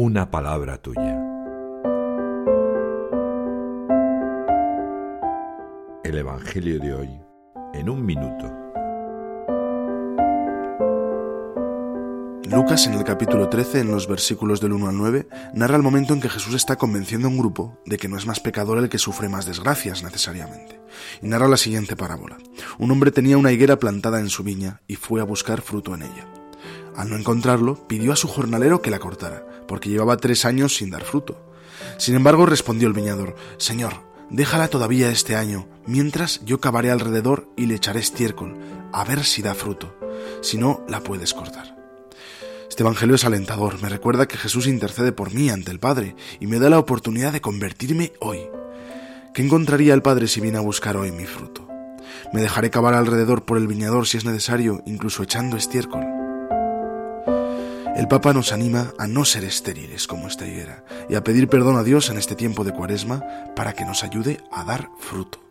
una palabra tuya. El Evangelio de hoy en un minuto. Lucas en el capítulo 13, en los versículos del 1 al 9, narra el momento en que Jesús está convenciendo a un grupo de que no es más pecador el que sufre más desgracias necesariamente. Y narra la siguiente parábola. Un hombre tenía una higuera plantada en su viña y fue a buscar fruto en ella. Al no encontrarlo, pidió a su jornalero que la cortara, porque llevaba tres años sin dar fruto. Sin embargo, respondió el viñador, Señor, déjala todavía este año, mientras yo cavaré alrededor y le echaré estiércol, a ver si da fruto. Si no, la puedes cortar. Este Evangelio es alentador, me recuerda que Jesús intercede por mí ante el Padre y me da la oportunidad de convertirme hoy. ¿Qué encontraría el Padre si viene a buscar hoy mi fruto? Me dejaré cavar alrededor por el viñador si es necesario, incluso echando estiércol. El Papa nos anima a no ser estériles como esta higuera y a pedir perdón a Dios en este tiempo de cuaresma para que nos ayude a dar fruto.